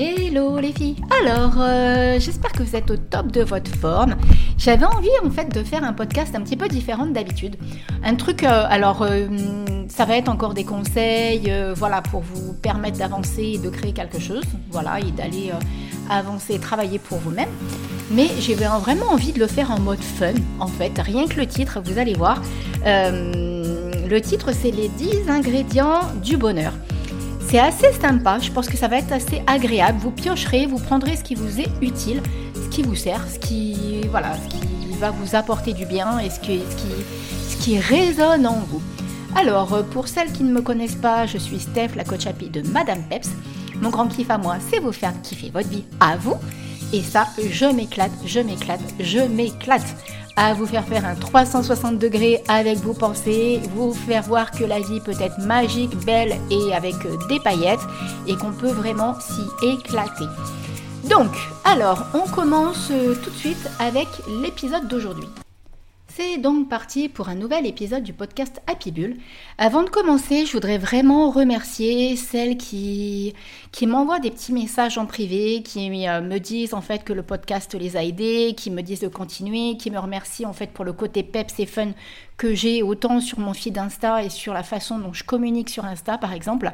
Hello les filles Alors, euh, j'espère que vous êtes au top de votre forme. J'avais envie en fait de faire un podcast un petit peu différent d'habitude. Un truc, euh, alors euh, ça va être encore des conseils, voilà, pour vous permettre d'avancer et de créer quelque chose, voilà, et d'aller avancer et travailler pour vous-même. Mais j'ai vraiment envie de le faire en mode fun, en fait. Rien que le titre, vous allez voir. le titre, c'est les 10 ingrédients du bonheur. C'est assez sympa, je pense que ça va être assez agréable. Vous piocherez, vous prendrez ce qui vous est utile, ce qui vous sert, ce qui, voilà, ce qui va vous apporter du bien et ce qui, ce qui, ce qui résonne en vous. Alors, pour celles qui ne me connaissent pas, je suis Steph, la coach happy de Madame Peps. Mon grand kiff à moi, c'est vous faire kiffer votre vie à vous. Et ça, je m'éclate, je m'éclate, je m'éclate à vous faire faire un 360 degrés avec vos pensées, vous faire voir que la vie peut être magique, belle et avec euh, des paillettes et qu'on peut vraiment s'y éclater. Donc, alors, on commence euh, tout de suite avec l'épisode d'aujourd'hui. C'est donc parti pour un nouvel épisode du podcast Happy Bull. Avant de commencer, je voudrais vraiment remercier celles qui, qui m'envoient des petits messages en privé, qui euh, me disent en fait que le podcast les a aidés, qui me disent de continuer, qui me remercient en fait pour le côté peps et fun que j'ai autant sur mon feed Insta et sur la façon dont je communique sur Insta par exemple.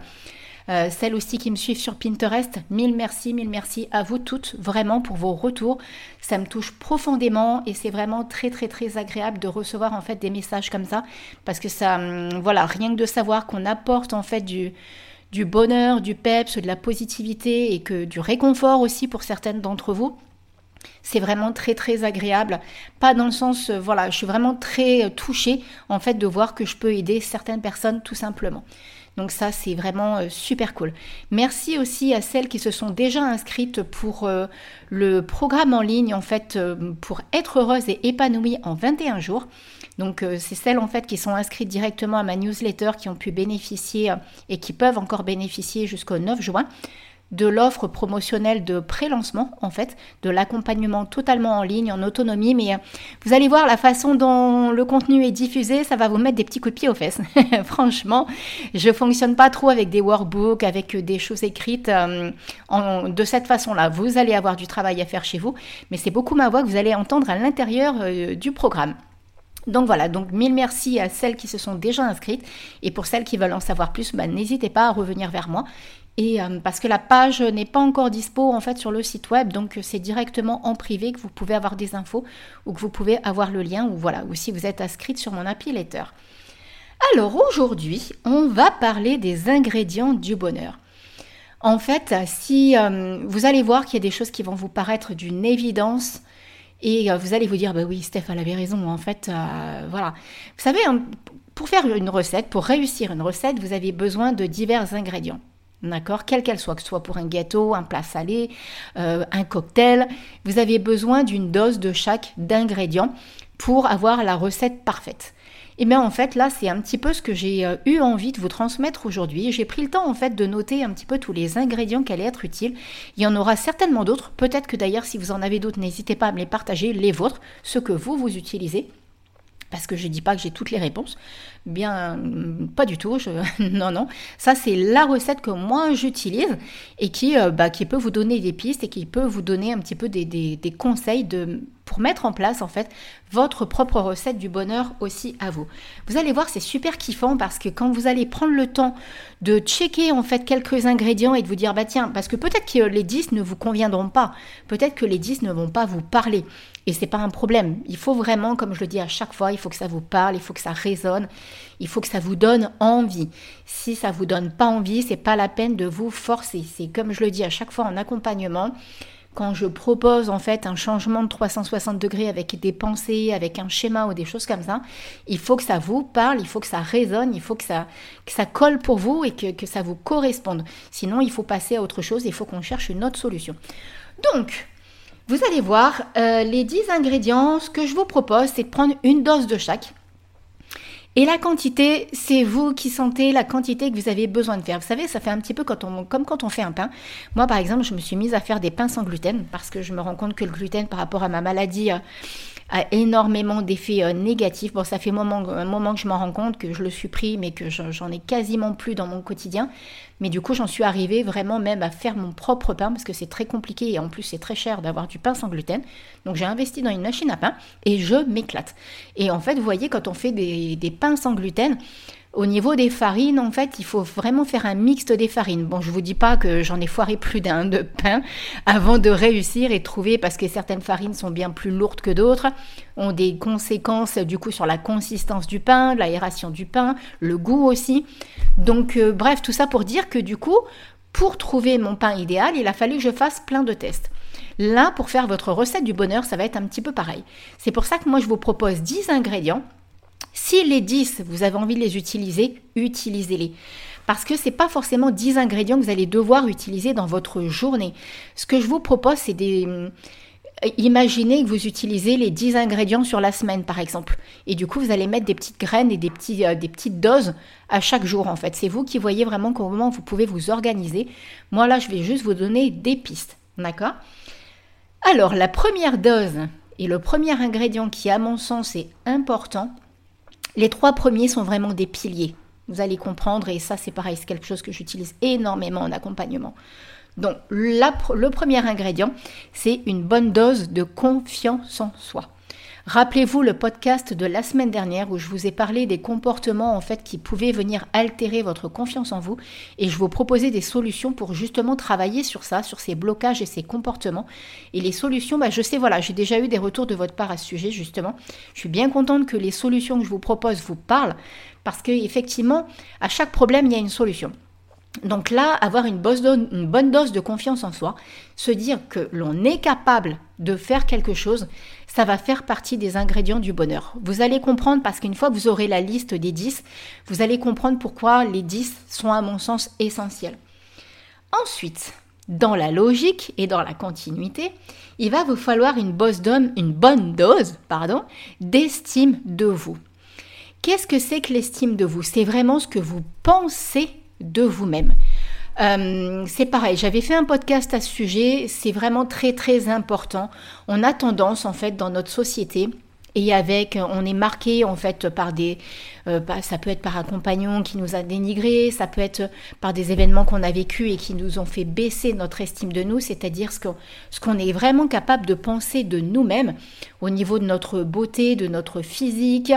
Euh, celles aussi qui me suivent sur Pinterest, mille merci, mille merci à vous toutes vraiment pour vos retours. Ça me touche profondément et c'est vraiment très très très agréable de recevoir en fait des messages comme ça parce que ça, hum, voilà, rien que de savoir qu'on apporte en fait du du bonheur, du peps, de la positivité et que du réconfort aussi pour certaines d'entre vous. C'est vraiment très très agréable. Pas dans le sens, euh, voilà, je suis vraiment très touchée en fait de voir que je peux aider certaines personnes tout simplement. Donc ça, c'est vraiment euh, super cool. Merci aussi à celles qui se sont déjà inscrites pour euh, le programme en ligne, en fait, euh, pour être heureuse et épanouie en 21 jours. Donc c'est celles en fait qui sont inscrites directement à ma newsletter qui ont pu bénéficier et qui peuvent encore bénéficier jusqu'au 9 juin de l'offre promotionnelle de pré-lancement, en fait, de l'accompagnement totalement en ligne, en autonomie. Mais euh, vous allez voir la façon dont le contenu est diffusé, ça va vous mettre des petits coups de pied aux fesses. Franchement, je fonctionne pas trop avec des workbooks, avec des choses écrites euh, de cette façon-là. Vous allez avoir du travail à faire chez vous, mais c'est beaucoup ma voix que vous allez entendre à l'intérieur euh, du programme. Donc voilà, donc mille merci à celles qui se sont déjà inscrites et pour celles qui veulent en savoir plus, bah, n'hésitez pas à revenir vers moi. Et euh, parce que la page n'est pas encore dispo en fait sur le site web, donc c'est directement en privé que vous pouvez avoir des infos ou que vous pouvez avoir le lien ou voilà, ou si vous êtes inscrite sur mon happy letter. Alors aujourd'hui, on va parler des ingrédients du bonheur. En fait, si euh, vous allez voir qu'il y a des choses qui vont vous paraître d'une évidence et euh, vous allez vous dire bah oui, Steph elle avait raison. En fait, voilà. Vous savez, hein, pour faire une recette, pour réussir une recette, vous avez besoin de divers ingrédients. D'accord Quelle qu'elle soit, que ce soit pour un gâteau, un plat salé, euh, un cocktail, vous avez besoin d'une dose de chaque d'ingrédients pour avoir la recette parfaite. Et bien en fait là c'est un petit peu ce que j'ai euh, eu envie de vous transmettre aujourd'hui. J'ai pris le temps en fait de noter un petit peu tous les ingrédients qui allaient être utiles. Il y en aura certainement d'autres. Peut-être que d'ailleurs si vous en avez d'autres, n'hésitez pas à me les partager, les vôtres, ceux que vous vous utilisez parce que je ne dis pas que j'ai toutes les réponses. Bien, pas du tout. Non, non. Ça, c'est la recette que moi j'utilise et qui, euh, bah, qui peut vous donner des pistes et qui peut vous donner un petit peu des, conseils pour mettre en place en fait votre propre recette du bonheur aussi à vous. Vous allez voir, c'est super kiffant parce que quand vous allez prendre le temps de checker en fait quelques ingrédients et de vous dire bah tiens, parce que peut-être que les 10 ne vous conviendront pas, peut-être que les 10 ne vont pas vous parler et c'est pas un problème. Il faut vraiment comme je le dis à chaque fois, il faut que ça vous parle, il faut que ça résonne, il faut que ça vous donne envie. Si ça vous donne pas envie, c'est pas la peine de vous forcer. C'est comme je le dis à chaque fois en accompagnement, quand je propose en fait un changement de 360 degrés avec des pensées, avec un schéma ou des choses comme ça, il faut que ça vous parle, il faut que ça résonne, il faut que ça, ça colle pour vous et que, que ça vous corresponde. Sinon, il faut passer à autre chose, il faut qu'on cherche une autre solution. Donc, vous allez voir, euh, les 10 ingrédients, ce que je vous propose, c'est de prendre une dose de chaque. Et la quantité, c'est vous qui sentez la quantité que vous avez besoin de faire. Vous savez, ça fait un petit peu quand on, comme quand on fait un pain. Moi, par exemple, je me suis mise à faire des pains sans gluten parce que je me rends compte que le gluten, par rapport à ma maladie, euh, a énormément d'effets euh, négatifs. Bon, ça fait un moment, que je m'en rends compte, que je le supprime et que j'en ai quasiment plus dans mon quotidien. Mais du coup, j'en suis arrivée vraiment même à faire mon propre pain parce que c'est très compliqué et en plus c'est très cher d'avoir du pain sans gluten. Donc j'ai investi dans une machine à pain et je m'éclate. Et en fait, vous voyez, quand on fait des pains sans gluten, au niveau des farines, en fait, il faut vraiment faire un mixte des farines. Bon, je vous dis pas que j'en ai foiré plus d'un de pain avant de réussir et trouver, parce que certaines farines sont bien plus lourdes que d'autres, ont des conséquences du coup sur la consistance du pain, l'aération du pain, le goût aussi. Donc, euh, bref, tout ça pour dire que du coup, pour trouver mon pain idéal, il a fallu que je fasse plein de tests. Là, pour faire votre recette du bonheur, ça va être un petit peu pareil. C'est pour ça que moi, je vous propose 10 ingrédients si les 10, vous avez envie de les utiliser, utilisez-les. Parce que ce n'est pas forcément 10 ingrédients que vous allez devoir utiliser dans votre journée. Ce que je vous propose, c'est des... Euh, imaginez que vous utilisez les 10 ingrédients sur la semaine, par exemple. Et du coup, vous allez mettre des petites graines et des, euh, des petites doses à chaque jour, en fait. C'est vous qui voyez vraiment comment vous pouvez vous organiser. Moi, là, je vais juste vous donner des pistes. D'accord? Alors, la première dose et le premier ingrédient qui, à mon sens, est important, les trois premiers sont vraiment des piliers. Vous allez comprendre, et ça c'est pareil, c'est quelque chose que j'utilise énormément en accompagnement. Donc le premier ingrédient, c'est une bonne dose de confiance en soi. Rappelez-vous le podcast de la semaine dernière où je vous ai parlé des comportements en fait qui pouvaient venir altérer votre confiance en vous et je vous proposais des solutions pour justement travailler sur ça, sur ces blocages et ces comportements. Et les solutions, bah, je sais, voilà, j'ai déjà eu des retours de votre part à ce sujet justement. Je suis bien contente que les solutions que je vous propose vous parlent parce qu'effectivement, à chaque problème, il y a une solution. Donc là, avoir une, bonne dose de confiance en soi, se dire que l'on est capable de faire quelque chose, ça va faire partie des ingrédients du bonheur. Vous allez comprendre parce qu'une fois que vous aurez la liste des 10, vous allez comprendre pourquoi les 10 sont à mon sens essentiels. Ensuite, dans la logique et dans la continuité, il va vous falloir une, bonne dose d'estime de vous. Qu'est-ce que c'est que l'estime de vous? C'est vraiment ce que vous pensez de vous-même. Euh, c'est pareil, j'avais fait un podcast à ce sujet, c'est vraiment très très important. On a tendance en fait dans notre société et avec, on est marqué en fait par des, euh, bah, ça peut être par un compagnon qui nous a dénigré, ça peut être par des événements qu'on a vécus et qui nous ont fait baisser notre estime de nous, c'est-à-dire ce qu'on ce qu'on est vraiment capable de penser de nous-mêmes au niveau de notre beauté, de notre physique.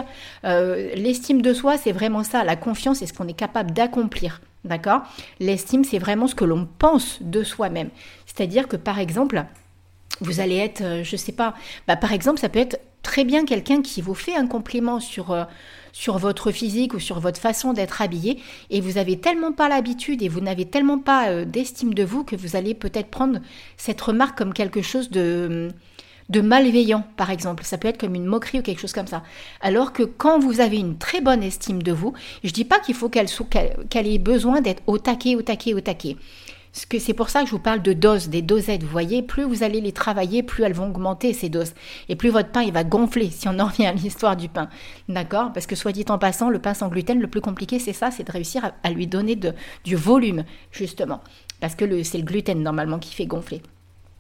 Euh, l'estime de soi, c'est vraiment ça, la confiance, c'est ce qu'on est capable d'accomplir. D'accord? L'estime, c'est vraiment ce que l'on pense de soi-même. C'est-à-dire que par exemple, vous allez être, euh, je ne sais pas, bah, par exemple, ça peut être très bien quelqu'un qui vous fait un compliment sur, euh, sur votre physique ou sur votre façon d'être habillé et vous avez tellement pas l'habitude et vous n'avez tellement pas euh, d'estime de vous que vous allez peut-être prendre cette remarque comme quelque chose de de malveillant, par exemple. Ça peut être comme une moquerie ou quelque chose comme ça. Alors que quand vous avez une très bonne estime de vous, je dis pas qu'il faut qu'elle ait besoin d'être au taquet, au taquet, au taquet. C'est pour ça que je vous parle de doses, des dosettes. Vous voyez, plus vous allez les travailler, plus elles vont augmenter ces doses. Et plus votre pain, il va gonfler, si on en revient à l'histoire du pain. D'accord? Parce que soit dit en passant, le pain sans gluten, le plus compliqué, c'est ça, c'est de réussir à, lui donner du volume, justement. Parce que c'est le gluten, normalement, qui fait gonfler.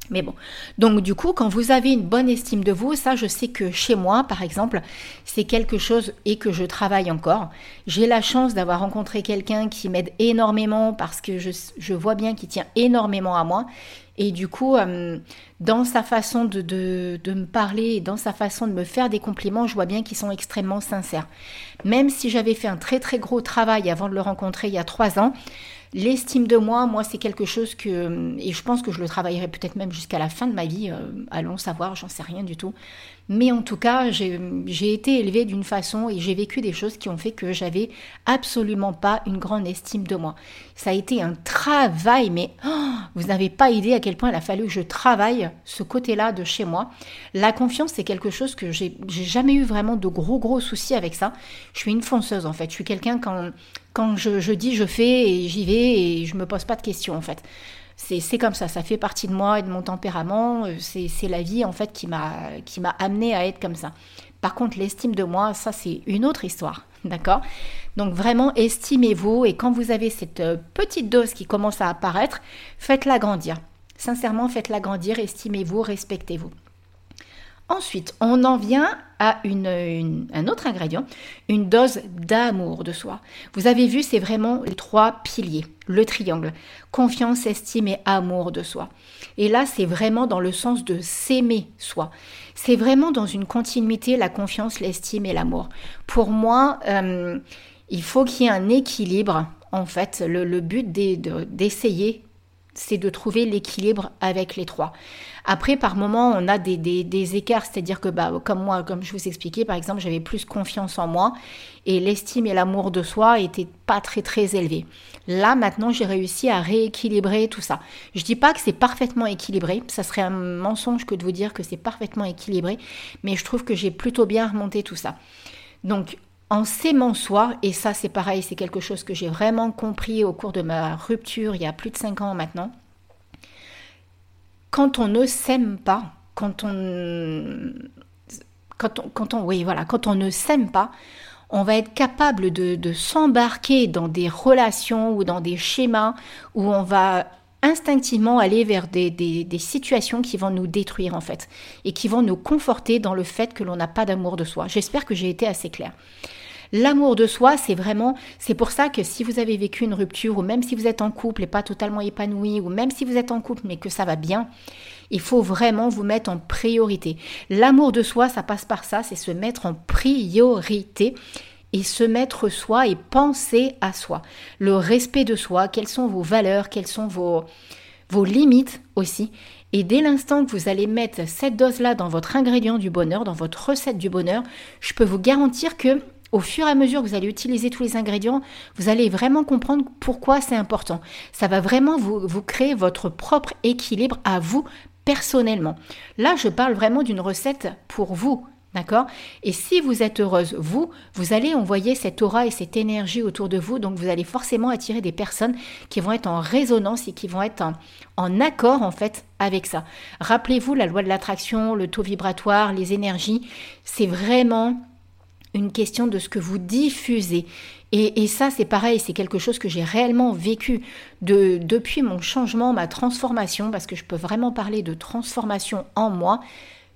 Mais bon, donc du coup, quand vous avez une bonne estime de vous, ça je sais que chez moi, par exemple, c'est quelque chose et que je travaille encore. J'ai la chance d'avoir rencontré quelqu'un qui m'aide énormément parce que je, vois bien qu'il tient énormément à moi. Et du coup, euh, dans sa façon de, de, me parler dans sa façon de me faire des compliments, je vois bien qu'ils sont extrêmement sincères. Même si j'avais fait un très très gros travail avant de le rencontrer il y a trois ans, L'estime de moi, moi, c'est quelque chose que, et je pense que je le travaillerai peut-être même jusqu'à la fin de ma vie, euh, allons savoir, j'en sais rien du tout. Mais en tout cas, j'ai été élevée d'une façon et j'ai vécu des choses qui ont fait que j'avais absolument pas une grande estime de moi. Ça a été un travail, mais oh, vous n'avez pas idée à quel point il a fallu que je travaille ce côté-là de chez moi. La confiance, c'est quelque chose que j'ai jamais eu vraiment de gros gros soucis avec ça. Je suis une fonceuse en fait. Je suis quelqu'un quand quand je, je dis je fais et j'y vais et je me pose pas de questions en fait c'est comme ça, ça fait partie de moi et de mon tempérament. Euh, c'est la vie en fait qui m'a amené à être comme ça. Par contre, l'estime de moi, ça c'est une autre histoire, d'accord? Donc vraiment, estimez-vous et quand vous avez cette euh, petite dose qui commence à apparaître, faites-la grandir. Sincèrement, faites-la grandir, estimez-vous, respectez-vous. Ensuite, on en vient à un autre ingrédient, une dose d'amour de soi. Vous avez vu, c'est vraiment les trois piliers, le triangle, confiance, estime et amour de soi. Et là, c'est vraiment dans le sens de s'aimer soi. C'est vraiment dans une continuité, la confiance, l'estime et l'amour. Pour moi, euh, il faut qu'il y ait un équilibre. En fait, le, le but d'essayer c'est de trouver l'équilibre avec les trois. Après, par moment, on a des, écarts, c'est-à-dire que, bah, comme moi, comme je vous expliquais, par exemple, j'avais plus confiance en moi et l'estime et l'amour de soi n'étaient pas très très élevés. Là, maintenant, j'ai réussi à rééquilibrer tout ça. Je dis pas que c'est parfaitement équilibré, ça serait un mensonge que de vous dire que c'est parfaitement équilibré, mais je trouve que j'ai plutôt bien remonté tout ça. Donc, en s'aimant soi, et ça c'est pareil, c'est quelque chose que j'ai vraiment compris au cours de ma rupture il y a plus de 5 ans maintenant, quand on ne s'aime pas, quand on, quand on, voilà, quand on ne s'aime pas, on va être capable de, de s'embarquer dans des relations ou dans des schémas où on va instinctivement aller vers des, situations qui vont nous détruire en fait et qui vont nous conforter dans le fait que l'on n'a pas d'amour de soi. J'espère que j'ai été assez claire. L'amour de soi, c'est vraiment, c'est pour ça que si vous avez vécu une rupture, ou même si vous êtes en couple et pas totalement épanoui, ou même si vous êtes en couple mais que ça va bien, il faut vraiment vous mettre en priorité. L'amour de soi, ça passe par ça, c'est se mettre en priorité et se mettre soi et penser à soi. Le respect de soi, quelles sont vos valeurs, quelles sont vos, limites aussi. Et dès l'instant que vous allez mettre cette dose-là dans votre ingrédient du bonheur, dans votre recette du bonheur, je peux vous garantir que au fur et à mesure que vous allez utiliser tous les ingrédients, vous allez vraiment comprendre pourquoi c'est important. Ça va vraiment vous, vous créer votre propre équilibre à vous personnellement. Là, je parle vraiment d'une recette pour vous, D'accord? Et si vous êtes heureuse, vous, vous allez envoyer cette aura et cette énergie autour de vous. Donc vous allez forcément attirer des personnes qui vont être en résonance et qui vont être en, accord en fait avec ça. Rappelez-vous la loi de l'attraction, le taux vibratoire, les énergies. C'est vraiment une question de ce que vous diffusez. Et, ça, c'est pareil, c'est quelque chose que j'ai réellement vécu de, depuis mon changement, ma transformation, parce que je peux vraiment parler de transformation en moi.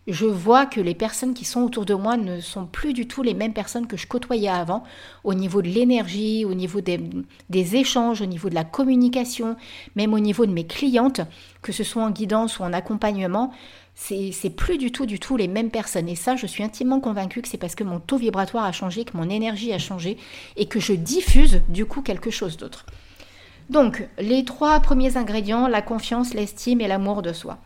Je vois que les personnes qui sont autour de moi ne sont plus du tout les mêmes personnes que je côtoyais avant, au niveau de l'énergie, au niveau des, échanges, au niveau de la communication, même au niveau de mes clientes, que ce soit en guidance ou en accompagnement c'est plus du tout, du tout les mêmes personnes. Et ça, je suis intimement convaincue que c'est parce que mon taux vibratoire a changé, que mon énergie a changé et que je diffuse du coup quelque chose d'autre. Donc, les trois premiers ingrédients, la confiance, l'estime et l'amour de soi.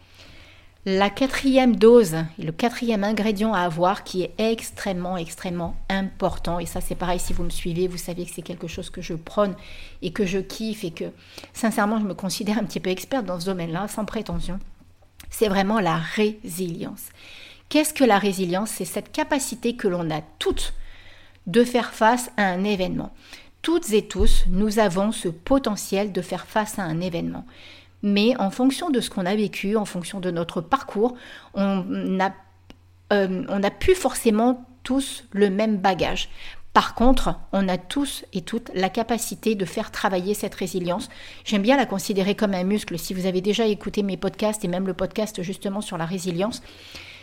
La quatrième dose, le quatrième ingrédient à avoir qui est extrêmement, extrêmement important, et ça c'est pareil, si vous me suivez, vous savez que c'est quelque chose que je prône et que je kiffe et que sincèrement je me considère un petit peu experte dans ce domaine-là, sans prétention c'est vraiment la résilience. Qu'est-ce que la résilience? C'est cette capacité que l'on a toutes de faire face à un événement. Toutes et tous, nous avons ce potentiel de faire face à un événement. Mais en fonction de ce qu'on a vécu, en fonction de notre parcours, on n'a euh, plus forcément tous le même bagage. Par contre, on a tous et toutes la capacité de faire travailler cette résilience. J'aime bien la considérer comme un muscle. Si vous avez déjà écouté mes podcasts et même le podcast justement sur la résilience,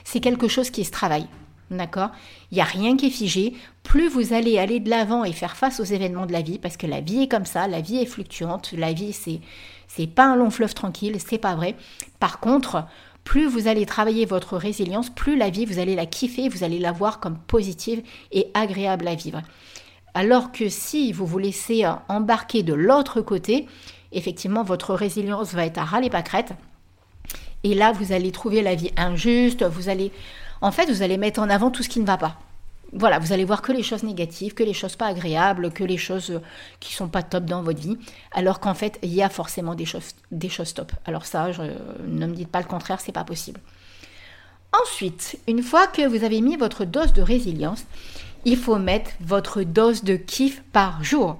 c'est quelque chose qui se travaille. D'accord? Il n'y a rien qui est figé. Plus vous allez aller de l'avant et faire face aux événements de la vie, parce que la vie est comme ça, la vie est fluctuante, la vie c'est c'est pas un long fleuve tranquille, c'est pas vrai. Par contre, plus vous allez travailler votre résilience, plus la vie, vous allez la kiffer, vous allez la voir comme positive et agréable à vivre. Alors que si vous vous laissez euh, embarquer de l'autre côté, effectivement, votre résilience va être à râler pâquerette. Et là, vous allez trouver la vie injuste, vous allez, en fait, vous allez mettre en avant tout ce qui ne va pas voilà, vous allez voir que les choses négatives, que les choses pas agréables, que les choses euh, qui sont pas top dans votre vie, alors qu'en fait, il y a forcément des choses, top. Alors ça, ne me dites pas le contraire, c'est pas possible. Ensuite, une fois que vous avez mis votre dose de résilience, il faut mettre votre dose de kiff par jour.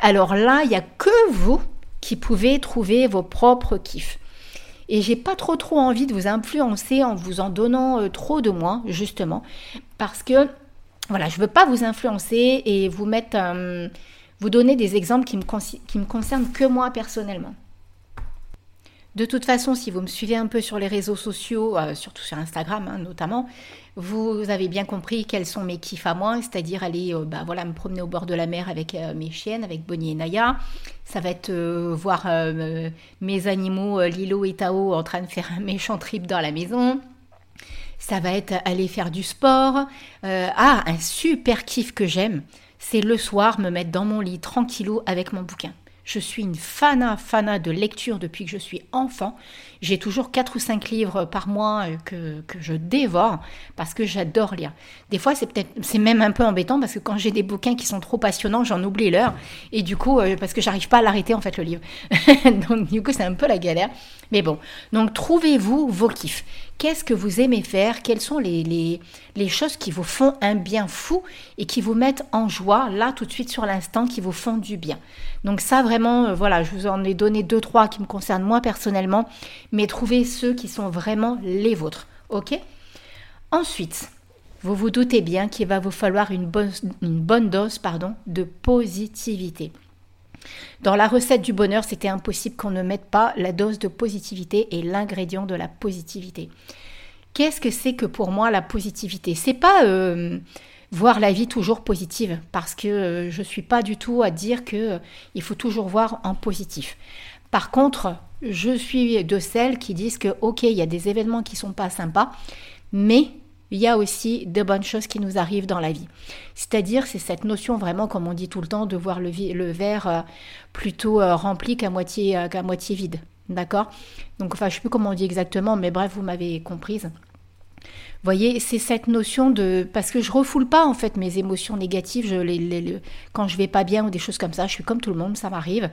Alors là, il n'y a que vous qui pouvez trouver vos propres kiffs. Et j'ai pas trop trop envie de vous influencer en vous en donnant euh, trop de moi, justement, parce que voilà, je ne veux pas vous influencer et vous mettre, euh, vous donner des exemples qui me, me concernent que moi personnellement. De toute façon, si vous me suivez un peu sur les réseaux sociaux, euh, surtout sur Instagram hein, notamment, vous avez bien compris quels sont mes kiffs à moi, c'est-à-dire aller euh, bah, voilà, me promener au bord de la mer avec mes chiennes, avec Bonnie et Naya. Ça va être voir mes animaux Lilo et Tao en train de faire un méchant trip dans la maison. Ça va être aller faire du sport. ah, un super kiff que j'aime, c'est le soir me mettre dans mon lit tranquillou avec mon bouquin. Je suis une fana, fana de lecture depuis que je suis enfant. J'ai toujours 4 ou 5 livres par mois euh, que, que je dévore parce que j'adore lire. Des fois, c'est peut-être, c'est même un peu embêtant parce que quand j'ai des bouquins qui sont trop passionnants, j'en oublie l'heure. Et du coup, euh, parce que j'arrive pas à l'arrêter, en fait, le livre. donc, du coup, c'est un peu la galère. Mais bon. Donc, trouvez-vous vos kiffs. Qu'est-ce que vous aimez faire? Quelles sont les, choses qui vous font un bien fou et qui vous mettent en joie, là, tout de suite, sur l'instant, qui vous font du bien? Donc ça, vraiment, euh, voilà, je vous en ai donné deux, trois qui me concernent moi personnellement, mais trouvez ceux qui sont vraiment les vôtres. OK? Ensuite, vous vous doutez bien qu'il va vous falloir une bonne, dose de positivité. Dans la recette du bonheur, c'était impossible qu'on ne mette pas la dose de positivité et l'ingrédient de la positivité. Qu'est-ce que c'est que pour moi la positivité? C'est pas euh, voir la vie toujours positive, parce que euh, je suis pas du tout à dire que euh, il faut toujours voir en positif. Par contre, je suis de celles qui disent que ok, il y a des événements qui sont pas sympas, mais il y a aussi de bonnes choses qui nous arrivent dans la vie. C'est-à-dire, c'est cette notion vraiment, comme on dit tout le temps, de voir le, verre euh, plutôt euh, rempli qu'à moitié, euh, qu'à moitié vide. D'accord? Donc, enfin, je ne sais plus comment on dit exactement, mais bref, vous m'avez comprise. Vous voyez, c'est cette notion de... Parce que je refoule pas, en fait, mes émotions négatives. Je les, quand je vais pas bien ou des choses comme ça, je suis comme tout le monde, ça m'arrive.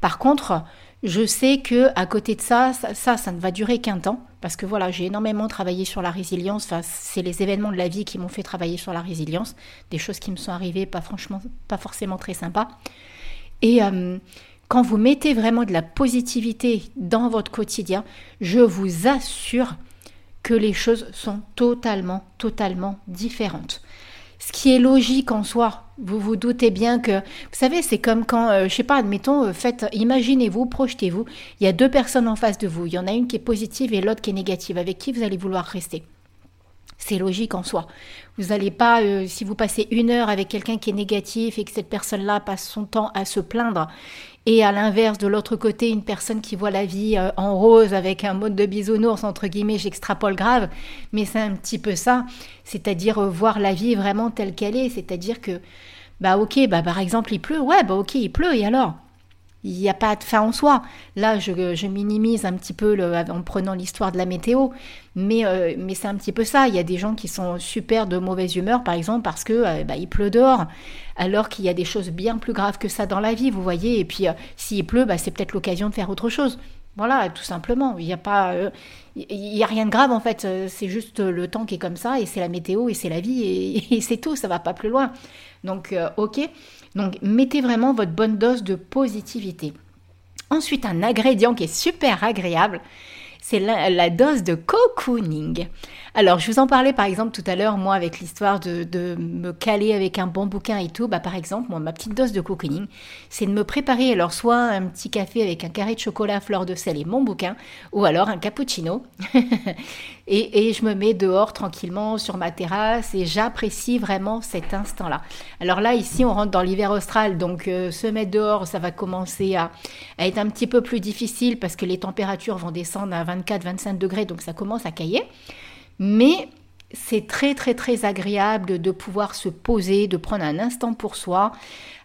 Par contre, je sais que à côté de ça, ça, ça, ne va durer qu'un temps, parce que voilà, j'ai énormément travaillé sur la résilience. Enfin, c'est les événements de la vie qui m'ont fait travailler sur la résilience, des choses qui me sont arrivées, pas franchement, pas forcément très sympas. Et euh, quand vous mettez vraiment de la positivité dans votre quotidien, je vous assure que les choses sont totalement, totalement différentes. Ce qui est logique en soi, vous vous doutez bien que, vous savez, c'est comme quand, je euh, je sais pas, admettons, euh, faites, imaginez-vous, projetez-vous, il y a deux personnes en face de vous, il y en a une qui est positive et l'autre qui est négative, avec qui vous allez vouloir rester? C'est logique en soi. Vous n'allez pas, euh, si vous passez une heure avec quelqu'un qui est négatif et que cette personne-là passe son temps à se plaindre, et à l'inverse, de l'autre côté, une personne qui voit la vie euh, en rose avec un mode de bisounours, entre guillemets, j'extrapole grave, mais c'est un petit peu ça, c'est-à-dire euh, voir la vie vraiment telle qu'elle est, c'est-à-dire que, bah ok, bah par exemple il pleut, ouais, bah ok, il pleut, et alors? Il n'y a pas de fin en soi. Là, je, minimise un petit peu en prenant l'histoire de la météo, mais, euh, mais c'est un petit peu ça. Il y a des gens qui sont super de mauvaise humeur, par exemple, parce que euh, bah, il pleut dehors, alors qu'il y a des choses bien plus graves que ça dans la vie, vous voyez. Et puis, euh, s'il pleut, bah, c'est peut-être l'occasion de faire autre chose. Voilà, tout simplement. Il n'y a pas, il y a rien de grave en fait. C'est juste le temps qui est comme ça et c'est la météo et c'est la vie et, c'est tout. Ça va pas plus loin. Donc, ok. Donc mettez vraiment votre bonne dose de positivité. Ensuite, un ingrédient qui est super agréable, c'est la, dose de cocooning. Alors, je vous en parlais par exemple tout à l'heure, moi, avec l'histoire de, me caler avec un bon bouquin et tout. Bah, par exemple, moi, ma petite dose de cocooning, c'est de me préparer alors soit un petit café avec un carré de chocolat, fleur de sel et mon bouquin, ou alors un cappuccino. et, je me mets dehors tranquillement sur ma terrasse et j'apprécie vraiment cet instant-là. Alors là, ici, on rentre dans l'hiver austral, donc euh, se mettre dehors, ça va commencer à, à être un petit peu plus difficile parce que les températures vont descendre à 24-25 degrés, donc ça commence à cailler. Mais c'est très très très agréable de pouvoir se poser, de prendre un instant pour soi.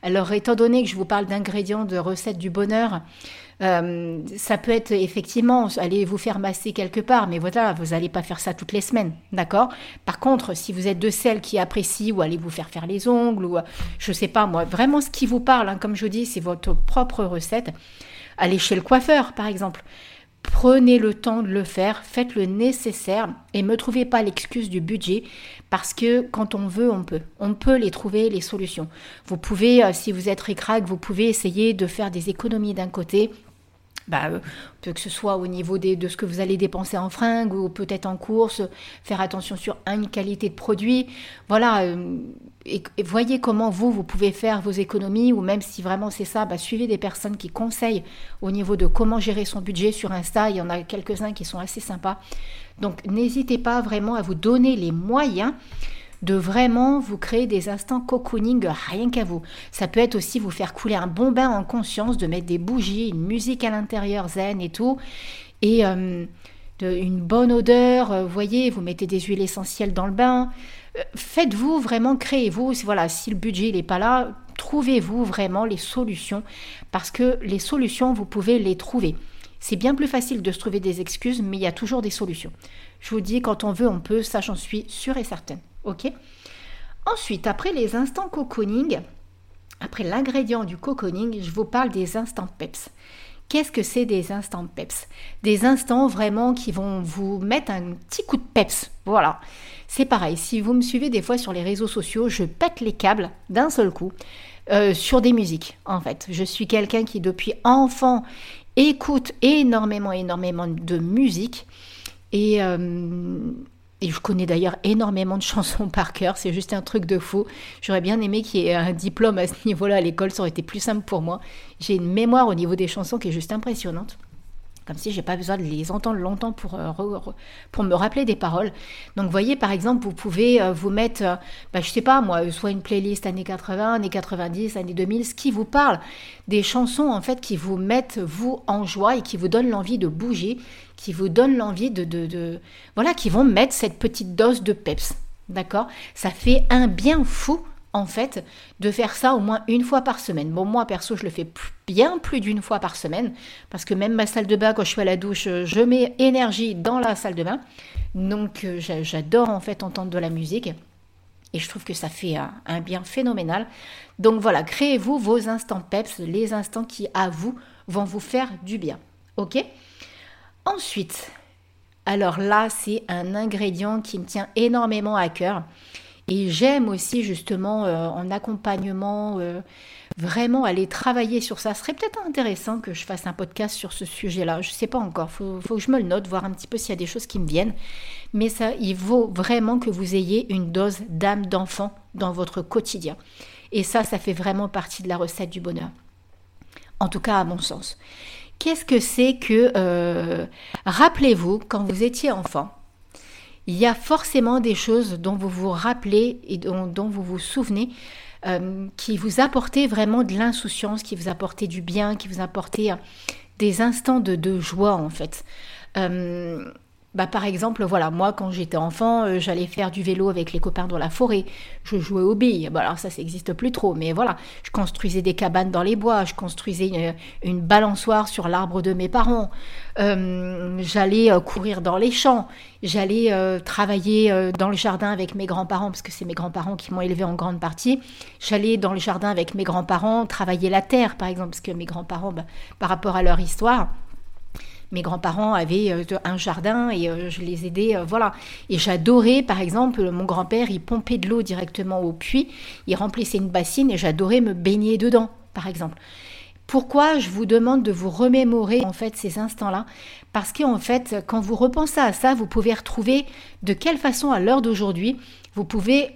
Alors étant donné que je vous parle d'ingrédients de recettes du bonheur, euh, ça peut être effectivement aller vous faire masser quelque part, mais voilà, vous n'allez pas faire ça toutes les semaines, d'accord? Par contre, si vous êtes de celles qui apprécient ou allez vous faire faire les ongles ou je sais pas moi, vraiment ce qui vous parle, hein, comme je dis, c'est votre propre recette. Allez chez le coiffeur, par exemple. Prenez le temps de le faire, faites le nécessaire et ne me trouvez pas l'excuse du budget parce que quand on veut, on peut. On peut les trouver, les solutions. Vous pouvez, euh, si vous êtes ricrac, vous pouvez essayer de faire des économies d'un côté bah, que ce soit au niveau de ce que vous allez dépenser en fringues ou peut-être en course, faire attention sur une qualité de produit. Voilà, et, voyez comment vous, vous pouvez faire vos économies, ou même si vraiment c'est ça, bah, suivez des personnes qui conseillent au niveau de comment gérer son budget sur Insta. Il y en a quelques-uns qui sont assez sympas. Donc n'hésitez pas vraiment à vous donner les moyens de vraiment vous créer des instants cocooning rien qu'à vous. Ça peut être aussi vous faire couler un bon bain en conscience, de mettre des bougies, une musique à l'intérieur zen et tout. Et euh, une bonne odeur, euh, vous voyez, vous mettez des huiles essentielles dans le bain. Euh, faites-vous vraiment, créez-vous. Voilà, si le budget n'est pas là, trouvez-vous vraiment les solutions. Parce que les solutions, vous pouvez les trouver. C'est bien plus facile de se trouver des excuses, mais il y a toujours des solutions. Je vous dis, quand on veut, on peut, ça j'en suis sûre et certaine. Ok Ensuite, après les instants cocooning, après l'ingrédient du cocooning, je vous parle des instants PEPS. Qu'est-ce que c'est des instants PEPS? Des instants vraiment qui vont vous mettre un petit coup de PEPS. Voilà. C'est pareil, si vous me suivez des fois sur les réseaux sociaux, je pète les câbles d'un seul coup euh, sur des musiques, en fait. Je suis quelqu'un qui, depuis enfant, écoute énormément, énormément de musique. Et, euh, et je connais d'ailleurs énormément de chansons par cœur, c'est juste un truc de fou. J'aurais bien aimé qu'il y ait un diplôme à ce niveau-là à l'école, ça aurait été plus simple pour moi. J'ai une mémoire au niveau des chansons qui est juste impressionnante comme si j'ai pas besoin de les entendre longtemps pour, euh, me rappeler des paroles. Donc voyez par exemple, vous pouvez euh, vous mettre, bah, je sais pas moi, soit une playlist années 80, années 90, années 2000, ce qui vous parle, des chansons en fait qui vous mettent vous en joie et qui vous donnent l'envie de bouger, qui vous donnent l'envie de, de, voilà, qui vont mettre cette petite dose de peps. D'accord? Ça fait un bien fou en fait, de faire ça au moins une fois par semaine. Bon, moi, perso, je le fais bien plus d'une fois par semaine, parce que même ma salle de bain, quand je suis à la douche, je mets énergie dans la salle de bain. Donc, euh, j'adore en fait entendre de la musique. Et je trouve que ça fait un, bien phénoménal. Donc voilà, créez-vous vos instants PEPS, les instants qui, à vous, vont vous faire du bien. OK? Ensuite, alors là, c'est un ingrédient qui me tient énormément à cœur. Et j'aime aussi justement euh, en accompagnement euh, vraiment aller travailler sur ça. Ce serait peut-être intéressant que je fasse un podcast sur ce sujet-là. Je ne sais pas encore. Il faut, que je me le note, voir un petit peu s'il y a des choses qui me viennent. Mais ça, il vaut vraiment que vous ayez une dose d'âme d'enfant dans votre quotidien. Et ça, ça fait vraiment partie de la recette du bonheur. En tout cas, à mon sens. Qu'est-ce que c'est que... Euh, rappelez-vous, quand vous étiez enfant, il y a forcément des choses dont vous vous rappelez et dont, vous vous souvenez euh, qui vous apportaient vraiment de l'insouciance, qui vous apportaient du bien, qui vous apportaient euh, des instants de, joie en fait. Bah, par exemple, voilà, moi quand j'étais enfant, euh, j'allais faire du vélo avec les copains dans la forêt. Je jouais aux billes. Bah, alors ça, ça n'existe plus trop, mais voilà, je construisais des cabanes dans les bois, je construisais une, balançoire sur l'arbre de mes parents. Euh, j'allais euh, courir dans les champs. J'allais travailler dans le jardin avec mes grands-parents parce que c'est mes grands-parents qui m'ont élevé en grande partie. J'allais dans le jardin avec mes grands-parents travailler la terre, par exemple, parce que mes grands-parents, bah, par rapport à leur histoire mes grands-parents avaient euh, un jardin et euh, je les aidais, euh, voilà. Et j'adorais, par exemple, mon grand-père, il pompait de l'eau directement au puits, il remplissait une bassine et j'adorais me baigner dedans, par exemple. Pourquoi je vous demande de vous remémorer en fait ces instants-là? Parce qu'en fait, quand vous repensez à ça, vous pouvez retrouver de quelle façon à l'heure d'aujourd'hui vous pouvez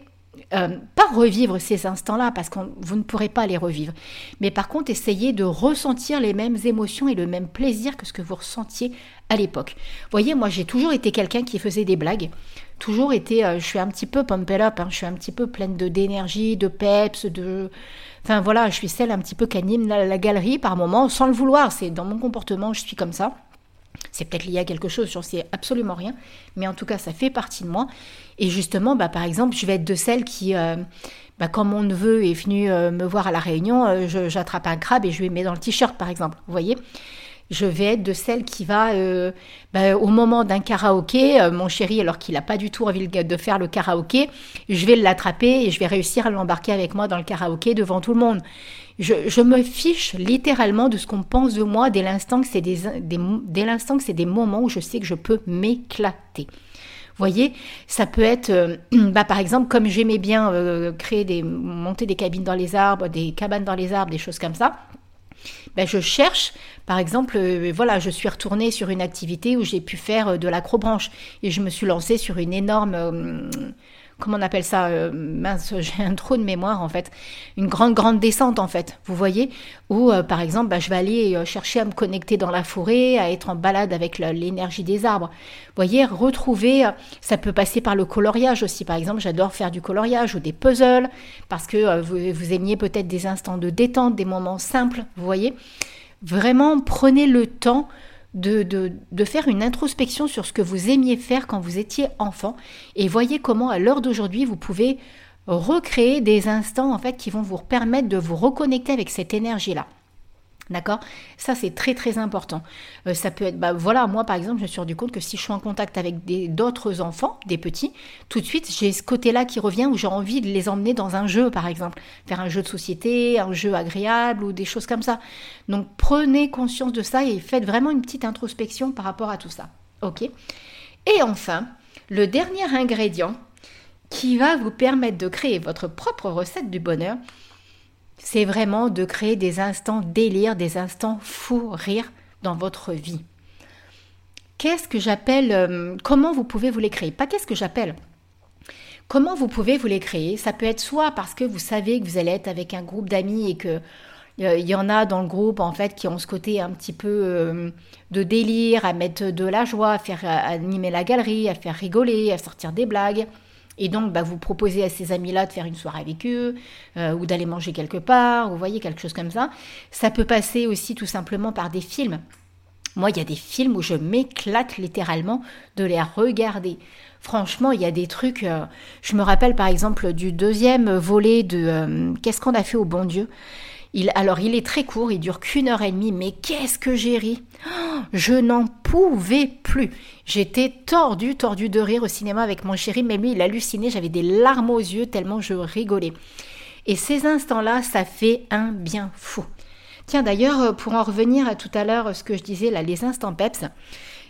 euh, pas revivre ces instants-là, parce que vous ne pourrez pas les revivre, mais par contre essayer de ressentir les mêmes émotions et le même plaisir que ce que vous ressentiez à l'époque. Voyez, moi j'ai toujours été quelqu'un qui faisait des blagues, toujours été, euh, je suis un petit peu pumped up, hein, je suis un petit peu pleine d'énergie, de peps, de... Enfin voilà, je suis celle un petit peu qui anime la galerie par moment, sans le vouloir, c'est dans mon comportement, je suis comme ça. C'est peut-être lié à quelque chose, j'en sais absolument rien, mais en tout cas, ça fait partie de moi. Et justement, bah, par exemple, je vais être de celles qui, euh, bah, quand mon neveu est venu euh, me voir à la réunion, euh, j'attrape un crabe et je lui mets dans le t-shirt, par exemple. Vous voyez je vais être de celle qui va, bah, au moment d'un karaoké, mon chéri, alors qu'il n'a pas du tout envie de faire le karaoké, je vais l'attraper et je vais réussir à l'embarquer avec moi dans le karaoké devant tout le monde. Je, me fiche littéralement de ce qu'on pense de moi dès l'instant que c'est des, dès l'instant que c'est des moments où je sais que je peux m'éclater. voyez, ça peut être, euh, bah, par exemple, comme j'aimais bien euh, créer des, monter des cabines dans les arbres, des cabanes dans les arbres, des choses comme ça. ben, je cherche, par exemple, euh, voilà, je suis retournée sur une activité où j'ai pu faire de l'acrobranche et je me suis lancée sur une énorme comment on appelle ça euh, Mince, j'ai un trou de mémoire en fait. Une grande, grande descente en fait, vous voyez Où euh, par exemple, bah, je vais aller euh, chercher à me connecter dans la forêt, à être en balade avec l'énergie des arbres. Vous voyez, retrouver, ça peut passer par le coloriage aussi. Par exemple, j'adore faire du coloriage ou des puzzles parce que vous, vous aimiez peut-être des instants de détente, des moments simples, vous voyez Vraiment, prenez le temps de, faire une introspection sur ce que vous aimiez faire quand vous étiez enfant et voyez comment à l'heure d'aujourd'hui vous pouvez recréer des instants en fait qui vont vous permettre de vous reconnecter avec cette énergie là. D'accord? Ça, c'est très très important. Euh, ça peut être, bah, voilà, moi par exemple, je me suis rendu compte que si je suis en contact avec d'autres enfants, des petits, tout de suite, j'ai ce côté-là qui revient où j'ai envie de les emmener dans un jeu, par exemple. Faire un jeu de société, un jeu agréable ou des choses comme ça. Donc, prenez conscience de ça et faites vraiment une petite introspection par rapport à tout ça. OK? Et enfin, le dernier ingrédient qui va vous permettre de créer votre propre recette du bonheur, c'est vraiment de créer des instants délire, des instants fou rire dans votre vie. Qu'est-ce que j'appelle euh, Comment vous pouvez vous les créer? Pas qu'est-ce que j'appelle Comment vous pouvez vous les créer? Ça peut être soit parce que vous savez que vous allez être avec un groupe d'amis et que euh, il y en a dans le groupe en fait qui ont ce côté un petit peu euh, de délire, à mettre de la joie, à faire animer la galerie, à faire rigoler, à sortir des blagues. Et donc, bah, vous proposez à ces amis-là de faire une soirée avec eux, euh, ou d'aller manger quelque part, vous voyez, quelque chose comme ça. Ça peut passer aussi tout simplement par des films. Moi, il y a des films où je m'éclate littéralement de les regarder. Franchement, il y a des trucs. Euh, je me rappelle par exemple du deuxième volet de euh, Qu'est-ce qu'on a fait au bon Dieu? Alors, il est très court, il dure qu'une heure et demie, mais qu'est-ce que j'ai ri? Oh, Je n'en pouvais plus. J'étais tordue, tordue de rire au cinéma avec mon chéri, mais lui, il hallucinait, j'avais des larmes aux yeux tellement je rigolais. Et ces instants-là, ça fait un bien fou. Tiens, d'ailleurs, euh, pour en revenir à tout à l'heure, ce que je disais, là, les instants peps,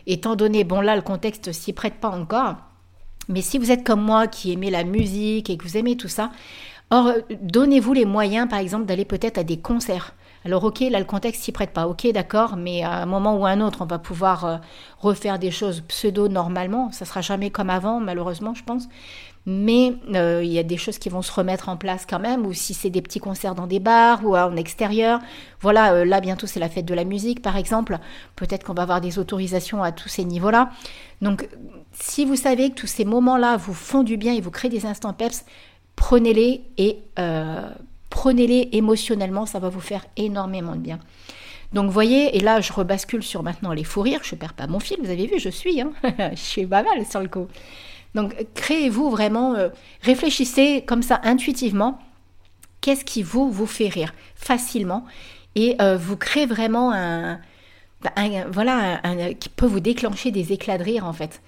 étant donné, bon là, le contexte s'y prête pas encore, mais si vous êtes comme moi qui aimez la musique et que vous aimez tout ça, Or, donnez-vous les moyens, par exemple, d'aller peut-être à des concerts. Alors ok, là le contexte s'y prête pas, ok d'accord, mais à un moment ou à un autre, on va pouvoir euh, refaire des choses pseudo normalement. Ça sera jamais comme avant, malheureusement, je pense. Mais euh, il y a des choses qui vont se remettre en place quand même, ou si c'est des petits concerts dans des bars ou en extérieur. Voilà, euh, là bientôt c'est la fête de la musique par exemple. Peut-être qu'on va avoir des autorisations à tous ces niveaux-là. Donc si vous savez que tous ces moments-là vous font du bien et vous créent des instants peps, prenez-les et prenez-les émotionnellement, ça va vous faire énormément de bien. Donc voyez, et là je rebascule sur maintenant les fous rires, je perds pas mon fil, vous avez vu, je suis, hein je suis pas mal sur le coup. Donc créez-vous vraiment, euh, réfléchissez comme ça intuitivement, qu'est-ce qui vous, vous fait rire facilement, et euh, vous créez vraiment un, voilà, qui peut vous déclencher des éclats de rire en fait.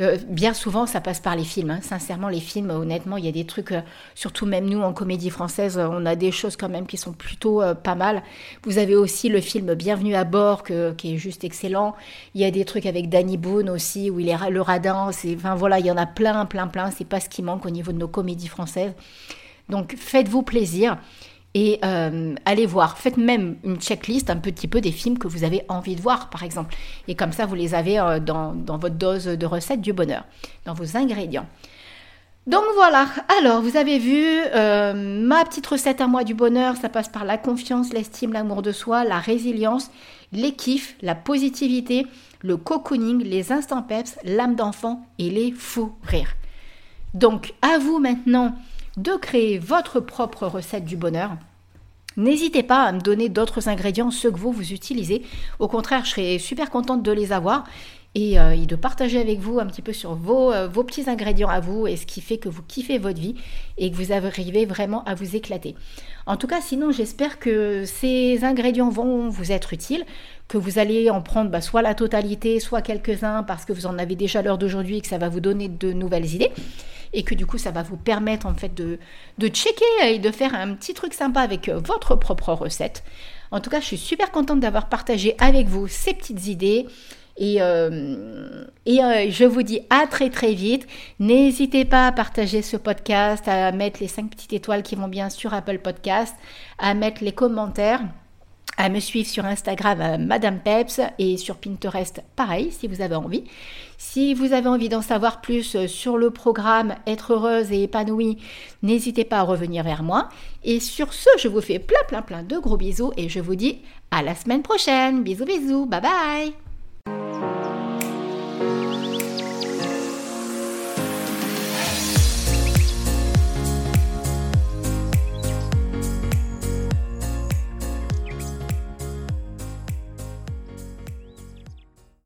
Euh, bien souvent, ça passe par les films. Hein. Sincèrement, les films, honnêtement, il y a des trucs, euh, surtout même nous en comédie française, euh, on a des choses quand même qui sont plutôt pas mal. Vous avez aussi le film Bienvenue à bord, qui est juste excellent. Il y a des trucs avec Danny Boone aussi, où il est le radin. Enfin voilà, il y en a plein, plein, plein. C'est pas ce qui manque au niveau de nos comédies françaises. Donc faites-vous plaisir et euh, allez voir. Faites même une checklist un petit peu des films que vous avez envie de voir, par exemple. Et comme ça, vous les avez euh, dans, votre dose de recettes du bonheur, dans vos ingrédients. Donc voilà, alors vous avez vu euh, ma petite recette à moi du bonheur, ça passe par la confiance, l'estime, l'amour de soi, la résilience, les kiffs, la positivité, le cocooning, les instants peps, l'âme d'enfant et les fous rires. Donc à vous maintenant de créer votre propre recette du bonheur. N'hésitez pas à me donner d'autres ingrédients, ceux que vous, vous utilisez. Au contraire, je serais super contente de les avoir et, euh, de partager avec vous un petit peu sur vos, euh, vos, petits ingrédients à vous et ce qui fait que vous kiffez votre vie et que vous arrivez vraiment à vous éclater. En tout cas, sinon, j'espère que ces ingrédients vont vous être utiles, que vous allez en prendre bah, soit la totalité, soit quelques-uns parce que vous en avez déjà l'heure d'aujourd'hui et que ça va vous donner de nouvelles idées et que du coup ça va vous permettre en fait de, de checker et de faire un petit truc sympa avec euh, votre propre recette. En tout cas, je suis super contente d'avoir partagé avec vous ces petites idées. Et, euh, et euh, je vous dis à très très vite. N'hésitez pas à partager ce podcast, à mettre les 5 petites étoiles qui vont bien sur Apple Podcast, à mettre les commentaires à me suivre sur Instagram Madame Peps et sur Pinterest pareil si vous avez envie. Si vous avez envie d'en savoir plus sur le programme Être heureuse et épanouie, n'hésitez pas à revenir vers moi. Et sur ce, je vous fais plein plein plein de gros bisous et je vous dis à la semaine prochaine. Bisous bisous, bye bye